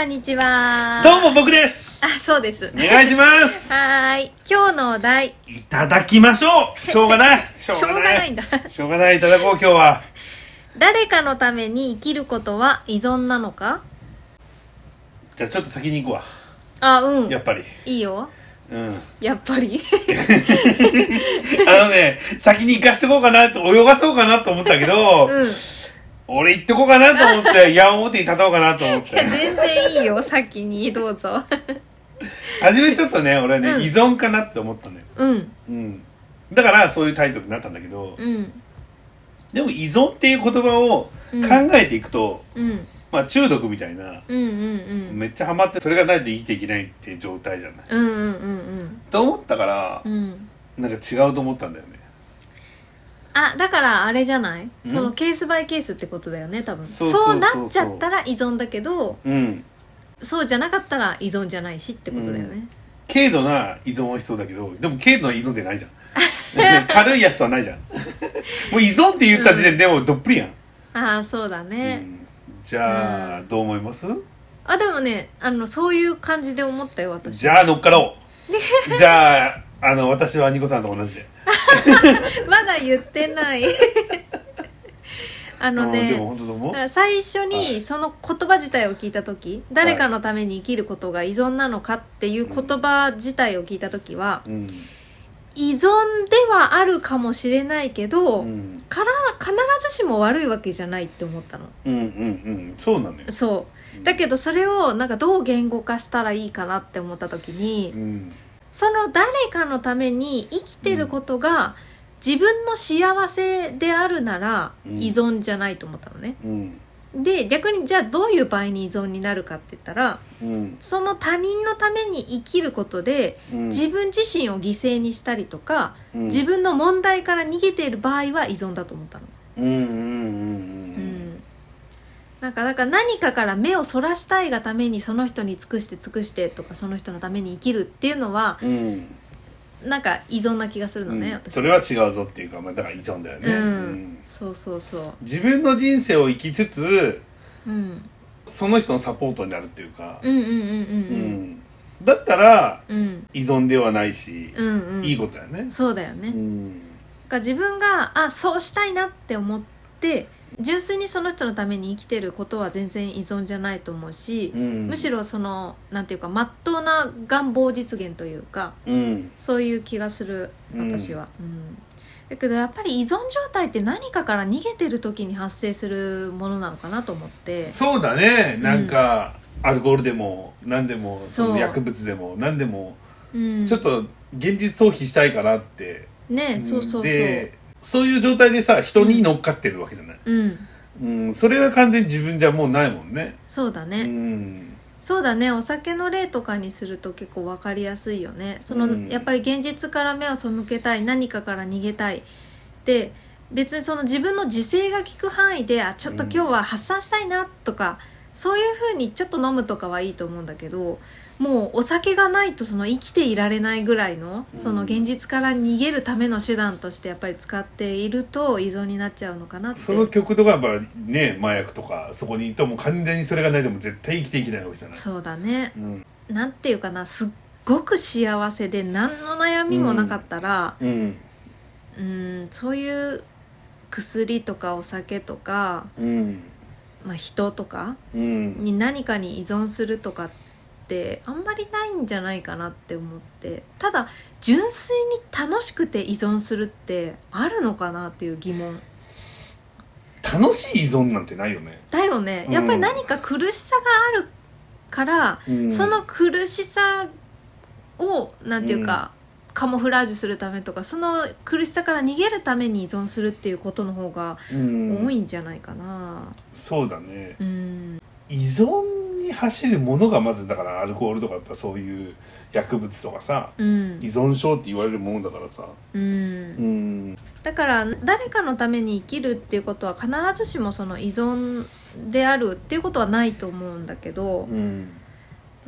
こんにちは。どうも僕ですあ、そうです。お願いします はーい。今日のお題。いただきましょう しょうがないししょうがないんだ。しょうがないいただこう今日は誰かのために生きることは依存なのか？じゃあちょっと先に行くわあ、うん。やっぱりいいよ。うんやっぱり。あのね先に行かしてこうかなと泳がそうかなと思ったけど、うん。い俺行ってこうかなと思って 矢面に立とうかなと思っや、て全然いいよ。先にどうぞ。初めちょっとね俺はね、うん依存かなって思ったのようん。うんだからそういうタイトルになったんだけど、うん。でも依存っていう言葉をうん考えていくと、うん。まあ中毒みたいなうんうんうん。めっちゃハマってそれがないと生きていけないっていう状態じゃない。うんうんうんと思ったからうん。うん。なんか違うと思ったんだよね。あ、だからあれじゃない？そのケースバイケースってことだよね、多分。そうそうそうそうなっちゃったら依存だけど、うん。そうじゃなかったら依存じゃないしってことだよね。軽度な依存はしそうだけどでも軽度な依存ってないじゃん。軽いやつはないじゃん。もう依存って言った時点でもうどっぷりやん。ああ、そうだうね。んじゃあ、どう思います？あ、でもね、あの、そういう感じで思ったよ、私。じゃあ乗っかろう。じゃああの私はニコさんと同じで。まだ言ってない。あのね、最初はにいその言葉自体を聞いた時、誰かのために生きることが依存なのかっていう言葉自体を聞いた時は、うん。依存ではあるかもしれないけど、うん。から必ずしも悪いわけじゃないって思ったのうんうんうん。そうなのよ。そうだけどそれをなんかどう言語化したらいいかなって思った時に、うん。その誰かのために生きてることが自分の幸せであるならうん依存じゃないと思ったのね。うん。で逆にじゃあどういう場合に依存になるかって言ったらうん。その他人のために生きることでうん。自分自身を犠牲にしたりとかうん自分の問題から逃げている場合は依存だと思ったの。うんうんうんう。んなんかだから何かから目をそらしたいがためにその人に尽くして尽くしてとかその人のために生きるっていうのはうん。なんか依存な気がするのね、うん。私それは違うぞっていうか、まあ、だから依存だよね、うん、うん。そうそうそ自分の人生を生きつつう、うん、その人のサポートになるっていうか、うんうんうんうんうん。だったらうん。うん依存ではないし、うんうん。いいことだよね、そうだよね、うん。が自分があそうしたいなって思って純粋にその人のために生きてることは全然依存じゃないと思うし、うん、むしろそのなんていうかまっとうな願望実現というかうん。そういう気がするうん私は、うん。だけどやっぱり依存状態って何かから逃げてる時に発生するものなのかなと思って。そうだね。なんか、アルコールでも何でもその薬物でも何でも、うん。ちょっと現実逃避したいからって、ねそうそうそう。でそういう状態でさ人に乗っかってるわけじゃない、うん。うん、それは完全に自分じゃもうないもんね。そうだね、うん。そうだね。お酒の例とかにすると結構分かりやすいよね。その、うん。やっぱり現実から目を背けたい何かから逃げたいで別にその自分の自制が効く範囲であちょっと今日は発散したいなとか、そういうふうにちょっと飲むとかはいいと思うんだけどもうお酒がないとその生きていられないぐらいのうん。その現実から逃げるための手段としてやっぱり使っていると依存になっちゃうのかなって。その極度がやっぱね麻薬とかそこにいても完全にそれがないともう絶対生きていけないわけじゃない。そうだね。うん。なんていうかなすっごく幸せで何の悩みもなかったら、うん。うん、そういう薬とかお酒とか、うんまあ、人とかうん。に何かに依存するとかってあんまりないんじゃないかなって思って。ただ純粋に楽しくて依存するってあるのかなっていう疑問。楽しい依存なんてないよね、だよね。うん。やっぱり何か苦しさがあるから、うん。その苦しさをなんていうか、カモフラージュするためとかその苦しさから逃げるために依存するっていうことの方がうん。多いんじゃないかな。そうだね。うん。依存に走るものがまずだからアルコールとかやっぱそういう薬物とかさうん。依存症って言われるものだからさ。うん。うん。だから誰かのために生きるっていうことは必ずしもその依存であるっていうことはないと思うんだけど、うん。うん、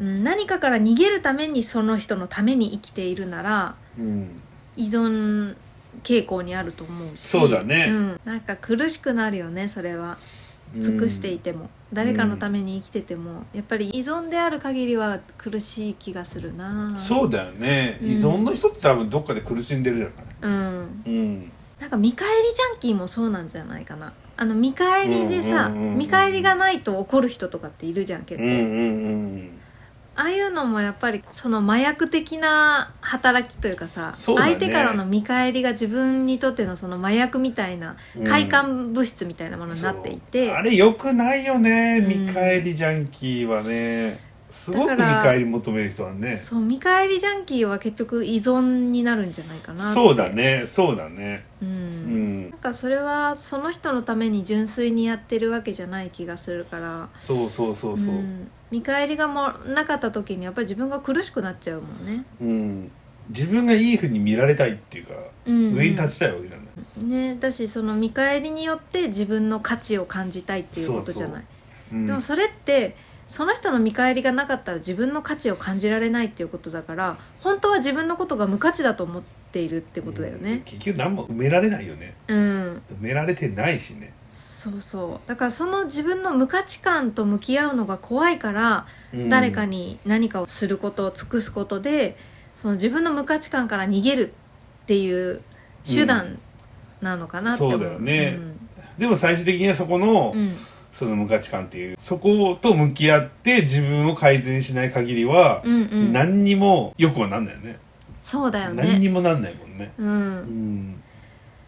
何かから逃げるためにその人のために生きているならうん。依存傾向にあると思うしそうだね。うん、なんか苦しくなるよねそれは。尽くしていても、誰かのために生きててもやっぱり依存である限りは苦しい気がするな。そうだよね、うん。依存の人って多分どっかで苦しんでるじゃない。うん。うん。なんか見返りジャンキーもそうなんじゃないかな。あの見返りでさ、うんうんうんうん見返りがないと怒る人とかっているじゃん結構、うんうんうんああいうのもやっぱりその麻薬的な働きというかさね。相手からの見返りが自分にとってのその麻薬みたいなうん。快感物質みたいなものになっていて、そう。あれよくないよねうん見返りジャンキーはね。すごく見返り求める人はね。そう見返りジャンキーは結局依存になるんじゃないかなそうだねそうだね。う、うん。んなんかそれはその人のために純粋にやってるわけじゃない気がするから。そうそうそうそう、ん見返りがもなかった時にやっぱり自分が苦しくなっちゃうもんね、うん、自分がいいふうに見られたいっていうか、うん。うん上に立ちたいわけじゃない、ねだしその見返りによって自分の価値を感じたいっていうことじゃない。うん、でもそれってその人の見返りがなかったら自分の価値を感じられないっていうことだから本当は自分のことが無価値だと思っているってことだようん。ね結局何も埋められないよね。うん。埋められてないしね、そうそう。だからその自分の無価値観と向き合うのが怖いから、うん。誰かに何かをすることを尽くすことでその自分の無価値観から逃げるっていう手段なのかなって思う、そうだよね。でも最終的にはそこの、うん、うんその無価値観っていうそこと向き合って自分を改善しない限りは、うんうん。何にもよくはなんないよね。そうだよ何にねもなんないもんね。ううんん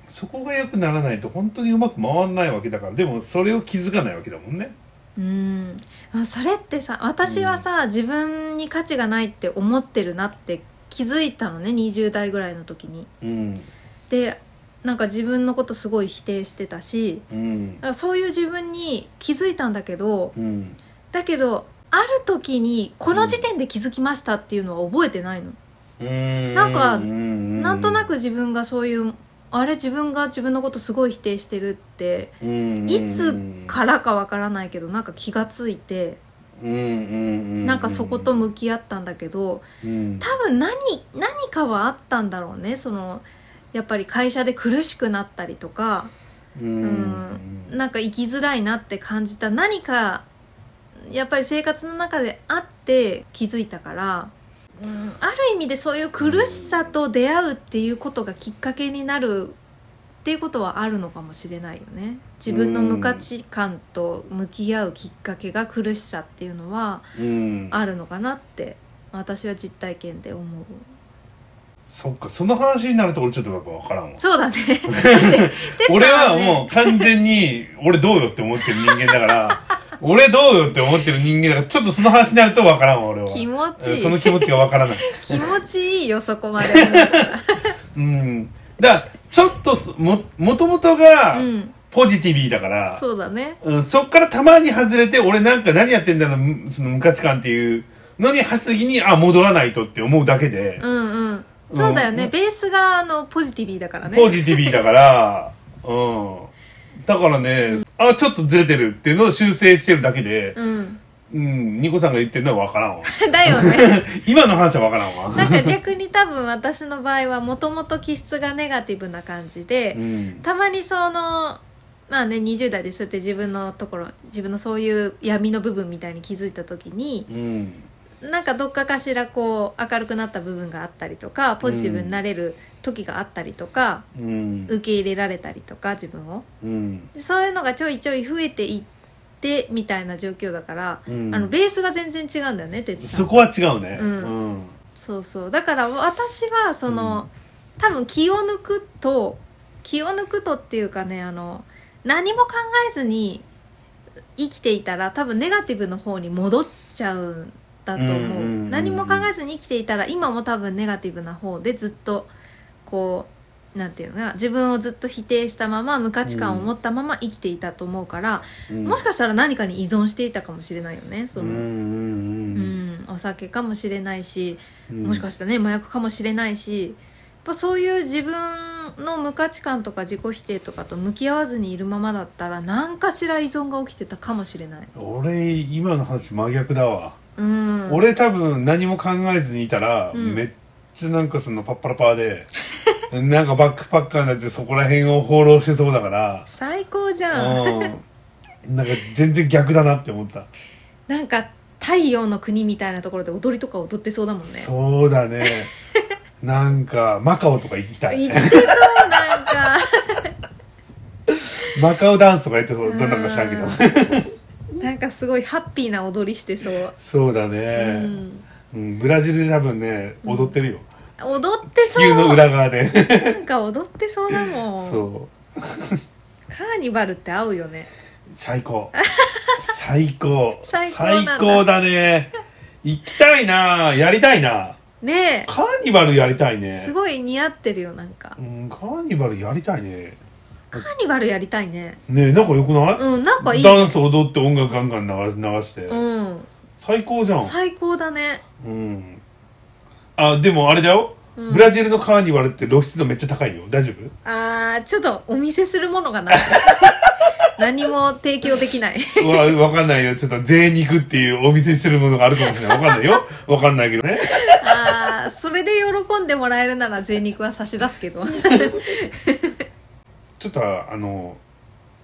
そこが良くならないと本当にうまく回らないわけだから。でもそれを気づかないわけだもんね。うん。あそれってさ私はさ、自分に価値がないって思ってるなって気づいたのね20代ぐらいの時に。うん。でなんか自分のことすごい否定してたしうん。だからそういう自分に気づいたんだけどうん。だけどある時にこの時点で気づきましたっていうのは覚えてないの。うん。なんかうん。なんとなく自分がそういうあれ自分が自分のことすごい否定してるってうんいつからかわからないけどなんか気がついてなんかそこと向き合ったんだけどうん。多分何何かはあったんだろうね。そのやっぱり会社で苦しくなったりとかうん。なんか生きづらいなって感じた何かやっぱり生活の中であって気づいたから、うん、ある意味でそういう苦しさと出会うっていうことがきっかけになるっていうことはあるのかもしれないよね。自分の無価値観と向き合うきっかけが苦しさっていうのはうん。あるのかなって私は実体験で思う。そっかその話になると俺ちょっとやっぱ分からんわ。そうだね。俺はねもう完全に俺どうよって思ってる人間だから俺どうよって思ってる人間だからちょっとその話になると分からんわ俺は。気持ちいい。うんその気持ちが分からない。気持ちいいよそこまで。うん。だからちょっとすももともとがうん。ポジティビーだから、そうだね。うん、そっからたまに外れて俺なんか何やってんだろうむその無価値観っていうのに走った時にあ戻らないとって思うだけで、うんうん。そうだよね、うんベースがあのポジティビーだからね。ポジティビーだから、うん。だからね、あ、ちょっとずれてるっていうのを修正してるだけで、うんうん、ニコさんが言ってるのは分からんわ。だよね 今の話は分からんわ。なんか逆に多分私の場合はもともと気質がネガティブな感じで、うん。たまにそのまあね20代でそうやって自分のところ自分のそういう闇の部分みたいに気づいた時にうん。なんかどっかかしらこう明るくなった部分があったりとかポジティブになれる時があったりとか、うん。受け入れられたりとか自分をうん。でそういうのがちょいちょい増えていってみたいな状況だから、うんあのベースが全然違うんだよね哲さんそこは違うね。うんうん。そうそうだから私はその、多分気を抜くと気を抜くとっていうかねあの何も考えずに生きていたら多分ネガティブの方に戻っちゃうんだと思う,、何も考えずに生きていたら今も多分ネガティブな方でずっとこうなんていうのかな自分をずっと否定したまま無価値観を持ったまま生きていたと思うから、うんもしかしたら何かに依存していたかもしれないよねその、うんうんうんお酒かもしれないしうん。もしかしたらね麻薬かもしれないしやっぱそういう自分の無価値観とか自己否定とかと向き合わずにいるままだったら何かしら依存が起きてたかもしれない。俺、今の話真逆だわ。うん、俺多分何も考えずにいたら、うん。めっちゃなんかそのパッパラパーで、なんかバックパッカーになってそこら辺を放浪してそうだから、最高じゃん。うん。なんか全然逆だなって思った。なんか太陽の国みたいなところで踊りとか踊ってそうだもんね。そうだね。なんかマカオとか行きたい。言ってそうなんか。マカオダンスとかやってそう。どんなんか知らんけどなんかすごいハッピーな踊りしてそう、そうだうね、ん、うんブラジルで多分ねうん。踊ってるよ、踊って地そう。球の裏側で。なんか踊ってそうだもん。そう。カーニバルって合うよね。最高。最高。最高だ。ね。行きたいな。やりたいな。ねカーニバルやりたいえね。すごい似合ってるよなんか。うんカーニバルやりたいねカーニバルやりたいね。ねえなんかよくない、うんなんかいい。ダンス踊って音楽ガンガン流流して、うん。最高じゃん。最高だね。うん。あでもあれだよ、うん。ブラジルのカーニバルって露出度めっちゃ高いよ。大丈夫？あーちょっとお見せするものがない。何も提供できない。うわわかんないよ。ちょっと贅肉っていうお店にするものがあるかもしれない。わかんないよ。わかんないけどね。あーそれで喜んでもらえるなら贅肉は差し出すけど ちょっとあの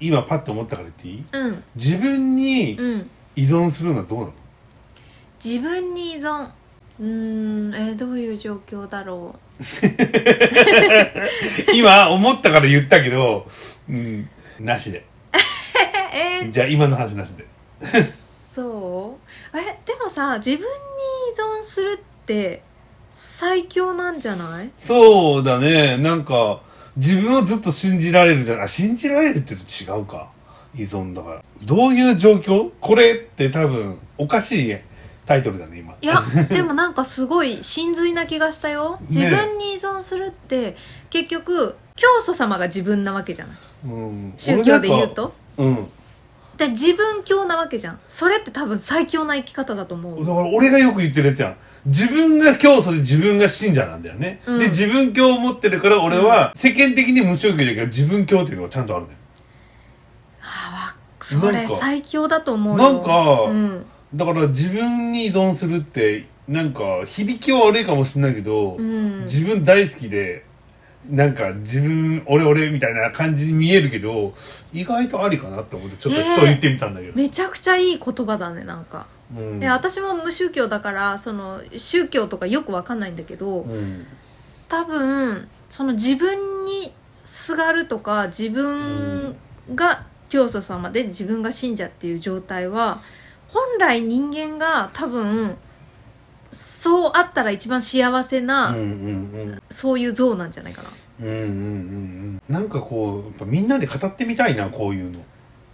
今パッと思ったから言っていい？うん。自分にうん。依存するのはどうなの、自分に依存。うーんえーどういう状況だろ 今思ったから言ったけどうんなしで。う えー。じゃあ今の話なしで。そう？えでもさ自分に依存するって最強なんじゃない？そうだね。なんか自分をずっと信じられるじゃんあ信じられるって言うと違うか。依存だから。どういう状況？これって多分おかしいタイトルだね今。いや でもなんかすごい真髄な気がしたよ。自分に依存するって結局教祖様が自分なわけじゃない。うん。宗教で言うと。俺なんかで自分教なわけじゃん。それって多分最強な生き方だと思う。うんだから俺がよく言ってるやつやん自分が教祖で自分が信者なんだよね、うん。で自分教を持ってるから俺は世間的に無宗教だけど自分教っていうのがちゃんとあるのよ。あわそれなんか最強だと思うよ。なんかうん。だから自分に依存するってなんか響きは悪いかもしれないけど、うん。自分大好きでなんか自分俺俺みたいな感じに見えるけど意外とありかなって思ってちょっとふと言ってみたんだけど、めちゃくちゃいい言葉だねなんか、うん。私も無宗教だからその宗教とかよくわかんないんだけど、うん。多分その自分にすがるとか自分が教祖様で自分が信者っていう状態は本来人間が多分そうあったら一番幸せうんうなん。そういう像なんじゃないかな、うんうんうんうん。うんなんかこうやっぱみんなで語ってみたいなこういうの。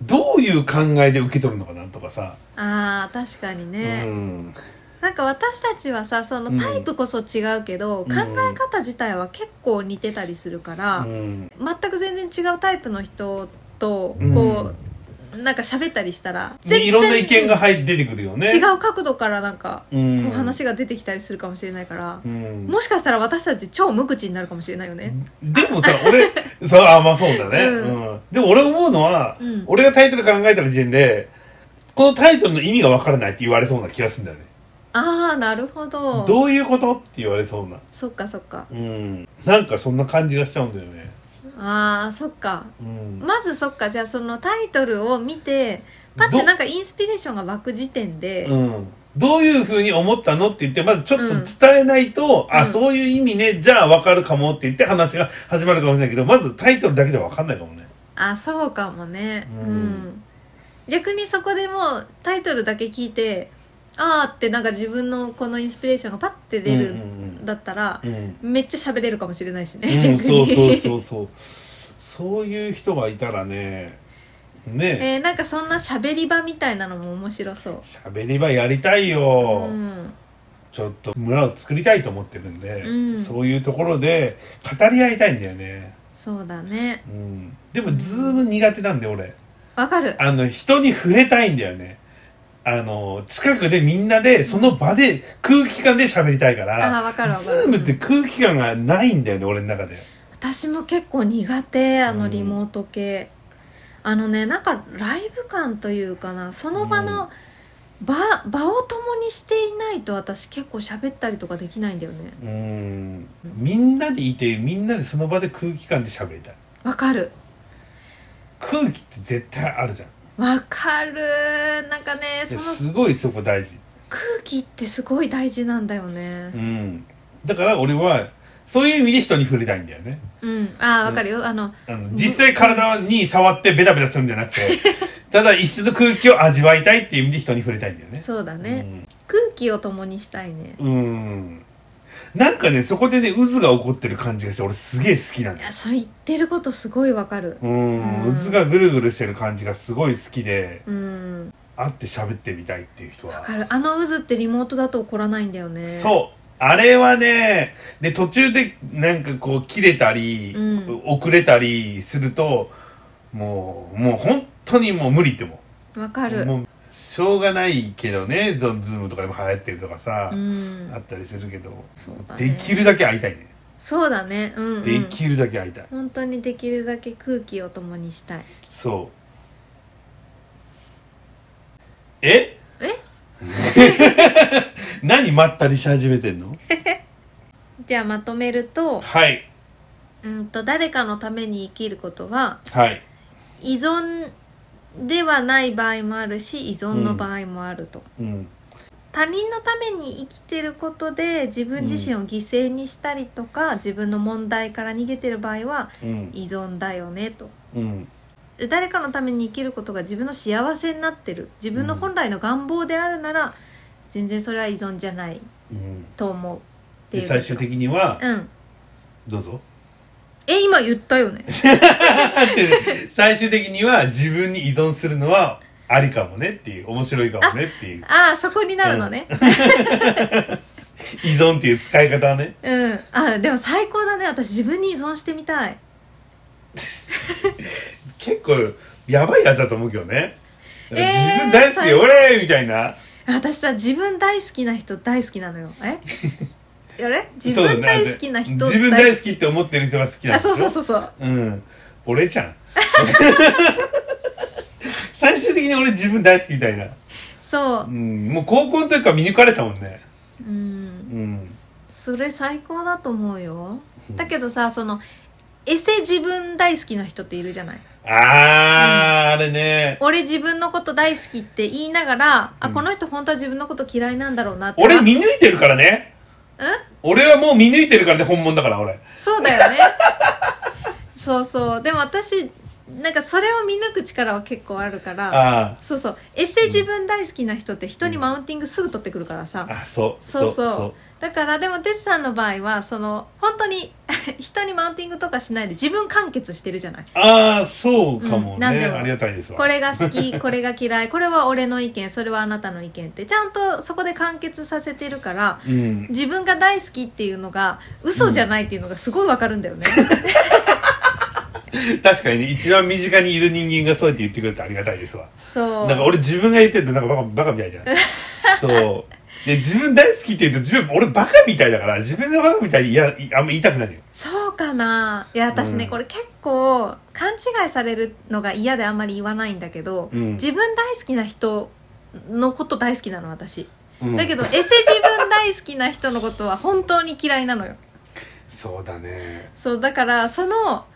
どういう考えで受け取るのかなとかさ、あー確かにね、うん。なんか私たちはさそのうんタイプこそ違うけど、うん。考え方自体は結構似てたりするから、うん。全く全然違うタイプの人とうん。こう、なんか喋ったりしたらでいろんな意見が入って出てくるよね。違う角度からなんかこう話が出てきたりするかもしれないから、うん。もしかしたら私たち超無口になるかもしれないよね。でもさ俺 そうあまあそうだね、ううん。でも俺思うのは、うん。俺がタイトル考えた時点でこのタイトルの意味がわからないって言われそうな気がするんだよね、ああなるほど。どういうこと？って言われそうな。そっかそっか。うん。なんかそんな感じがしちゃうんだよねあーそっか。うん。まずそっかじゃあそのタイトルを見てパッてどなんかインスピレーションが湧く時点で、うん。どういうふうに思ったのって言ってまずちょっとうん。伝えないと、あうん。そういう意味ねじゃあわかるかもって言って話が始まるかもしれないけどまずタイトルだけじゃわかんないかもね。あそうかもね。ううん。ん、逆にそこでもうタイトルだけ聞いてあーってなんか自分のこのインスピレーションがパッて出るだったらう、んめっちゃ喋れるかもしれないしね、うん、そうそうそうそう。そういう人がいたらねね。えーなんかそんな喋り場みたいなのも面白そう。喋り場やりたいよ、うん。ちょっと村を作りたいと思ってるんで、うん。そういうところで語り合いたいんだよね、そうだね。うん、でもズーム苦手なんで俺。わかる。あの人に触れたいんだよねあの近くでみんなでその場で空気感で喋りたいかあらーわかるわかズるームって空気感がないんだよね俺の中で私も結構苦手あうん。のリモート系、あのねなんかライブ感というかなその場うん。の場場を共にしていないと私結構喋ったりとかできないんだよね。うん。みんなでいてみんなでその場で空気感で喋りたい。わかる。空気って絶対あるじゃんわかる。なんかねそのすごいそこ大事。空気ってすごい大事なんだよね。うん。だから俺はそういう意味で人に触れたいんだよね。うん。ああわかるよ、あのあの実際体に触ってベタベタするんじゃなくて ただ一緒の空気を味わいたいっていう意味で人に触れたいんだよね。そうだね、空気を共にしたいね。うん、うんなんかねそこでね渦が起こってる感じがして俺すげえ好きなんだよ。いやそれ言ってることすごいわかる。うん。うん。渦がぐるぐるしてる感じがすごい好きでうん。会って喋ってみたいっていう人は。わかる。あの渦ってリモートだと起こらないんだよね。そう。あれはねで途中でなんかこう切れたり、うん。遅れたりするともうもう本当にもう無理って思う。わかる。うもうしょうがないけどねゾズームとかでも流行ってるとかさ、うん。あったりするけど。ね。できるだけ会いたいね、そうだね。うん、うん、できるだけ会いたい。本当にできるだけ空気を共にしたい。そう。え？え？何まったりし始めてんの？じゃあまとめるとはい。うんと誰かのために生きることははい。依存ではない場合もあるし依存の場合もあると、うん。他人のために生きてることで自分自身を犠牲にしたりとか、自分の問題から逃げてる場合はうん。依存だよねと。誰かのために生きることが自分の幸せになってる。自分の本来の願望であるなら、全然それは依存じゃないうん。と思うう。で最終的にはうん。どうぞえ今言ったよ ね。最終的には自分に依存するのはありかもねっていう。面白いかもねっていう。ああそこになるのね。依存っていう使い方はね。うん。あでも最高だね。私自分に依存してみたい。結構やばいやつだと思うけどね、えー自分大好き最俺みたいな。私さ自分大好きな人大好きなのよ。え？あれ？自分大好きな人自分大好き。って思ってる人が好きなんあそうそうそうそう。うん。俺じゃん。最終的に俺自分大好きみたいな、そう。うん、もう高校の時から見抜かれたもんね。うん。うん。それ最高だと思うよ。うん。だけどさそのエセ自分大好きな人っているじゃない？あー、あれね。俺自分のこと大好きって言いながら、あうん。この人本当は自分のこと嫌いなんだろうなって。俺な見抜いてるからね。うん俺はもう見抜いてるからね本物だから俺。そうだよね。そうそう。でも私なんかそれを見抜く力は結構あるからあそうそう。エセ自分大好きな人って人にマウンティングすぐ取ってくるからさ、ああそう。そうそう。だからでも哲さんの場合はその本当に人にマウンティングとかしないで自分完結してるじゃない。ああそうかもね、うん。なんでも。ありがたいですわ。これが好き これが嫌いこれは俺の意見それはあなたの意見ってちゃんとそこで完結させてるからうん。自分が大好きっていうのが嘘じゃないっていうのがすごいわかるんだよね、確かにね一番身近にいる人間がそうやって言ってくれてありがたいですわ。そう。なんか俺自分が言ってるとなんかバカバカみたいじゃん。そう。で自分大好きって言うと自分俺バカみたいだから自分がバカみたいにいやいあんま言いたくないよ。そうかな。いや私ね、うん。これ結構勘違いされるのが嫌であんまり言わないんだけど、うん。自分大好きな人のこと大好きなの私、うん。だけどエセ自分大好きな人のことは本当に嫌いなのよ。そうだね。そうだからその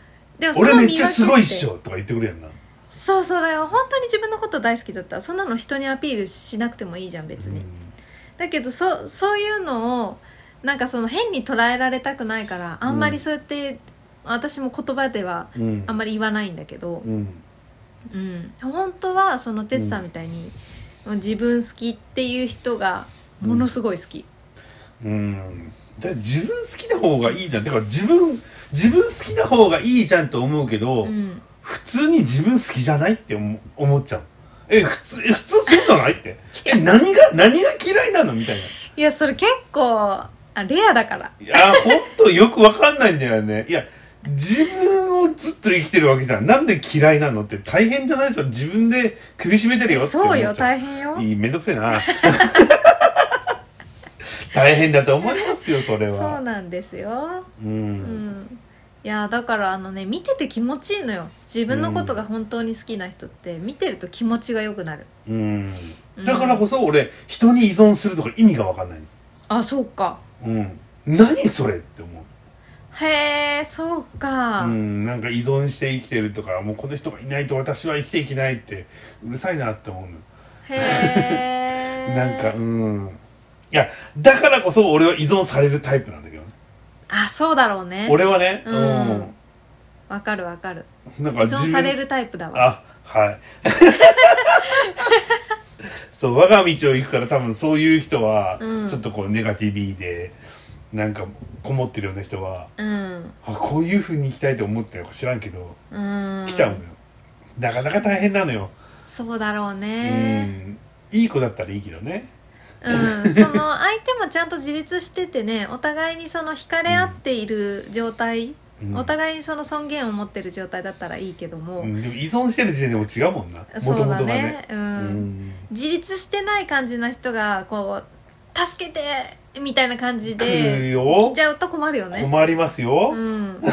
でも俺めっちゃすごいっしょとか言ってくるやんな。そうそうだよ。本当に自分のこと大好きだったらそんなの人にアピールしなくてもいいじゃん別に、だけどそそういうのをなんかその変に捉えられたくないからあんまりそうやって、私も言葉ではうん、うんあんまり言わないんだけど、うん。うん、本当はその哲さんみたいに、自分好きっていう人がものすごい好き、うん。だから自分好きな方がいいじゃん。てか自分自分好きな方がいいじゃんと思うけど、うん。普通に自分好きじゃないって思思っちゃう。え普通え普通そうじゃないって？え何が何が嫌いなのみたいな。いやそれ結構あレアだから。いやほんとよくわかんないんだよね。いや自分をずっと生きてるわけじゃん。なんで嫌いなのって大変じゃないですか？自分で首絞めてるよってそうよ大変よ。いいめんどくせえな 大変だと思いますよそれは。そうなんですよ。ううん。んいやだからあのね見てて気持ちいいのよ。自分のことが本当に好きな人って見てると気持ちが良くなる。うん。うん。だからこそ俺人に依存するとか意味がわかんないあそうか。うん。何それって思う。へえそうか、うん、なんか依存して生きてるとかもうこの人がいないと私は生きていけないってうるさいなって思うの。へえ。なんかうんいやだからこそ俺は依存されるタイプなんだけどね。あそうだろうね。俺はねううん。ん、わかるわかる。なん依か自分存されるタイプだわ。あはい。そう我が道を行くから多分そういう人はうん。ちょっとこうネガティビーでなんかこもってるような人はうん。あこういうふうに生きたいと思ってるのか知らんけどうん。来ちゃうのよ。なかなか大変なのよ、そうだろううねん。いい子だったらいいけどねうん、その相手もちゃんと自立しててね お互いにその惹かれ合っている状態、うん。お互いにその尊厳を持ってる状態だったらいいけども、うん。でも依存してる時点でも違うもんな。もそうだね。ね、うん。うん。自立してない感じな人がこう助けてみたいな感じでよ。来ちゃうと困るよね。困りますよ、うん。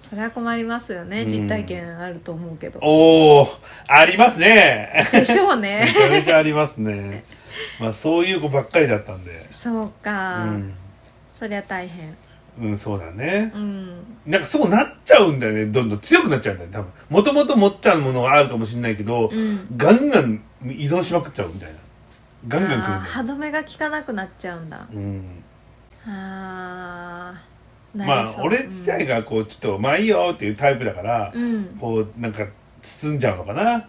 それは困りますよね、うん。実体験あると思うけど。おおありますね。でしょうめねちゃめちゃありますね まあそういう子ばっかりだったんで。そうか、うん、そりゃ大変。うん、そうだね。うん。なんかそうなっちゃうんだよね。どんどん強くなっちゃうんだよね多分。もともと持ってたものがあるかもしれないけど、うん。ガンガン依存しまくっちゃうみたいな。ガンガンくるんだ歯止めが効かなくなっちゃうんだ。うん。あーなまありそう。俺自体がこうちょっとまあいいよっていうタイプだから、うん、うん。こうなんか包んじゃうのかな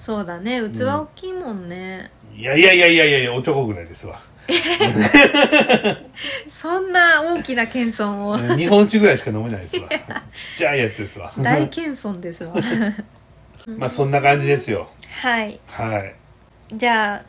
そうだね。器大きいもんね、いやいやいやいやいやいや男ぐらいですわ。そんな大きな謙遜を。日本酒ぐらいしか飲めないですわ。ちっちゃいやつですわ。大謙遜ですわ。まあそんな感じですよ。はい。はい。じゃあ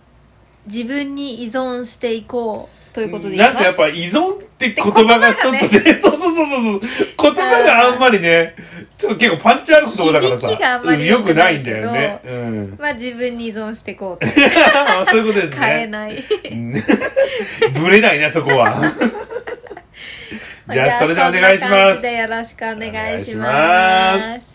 自分に依存していこうということで。なんかやっぱ依存って言葉がちょっとね、そうそうそうそうそう、言葉があんまりね、ちょっと結構パンチある言葉だからさ、響きがあんまりうん良くないんだよね。うん。まあ自分に依存していこうあ そういうことですね。変えない。うん。ぶれないね、そこは。じゃあ、それでお願いします。よろしくお願いします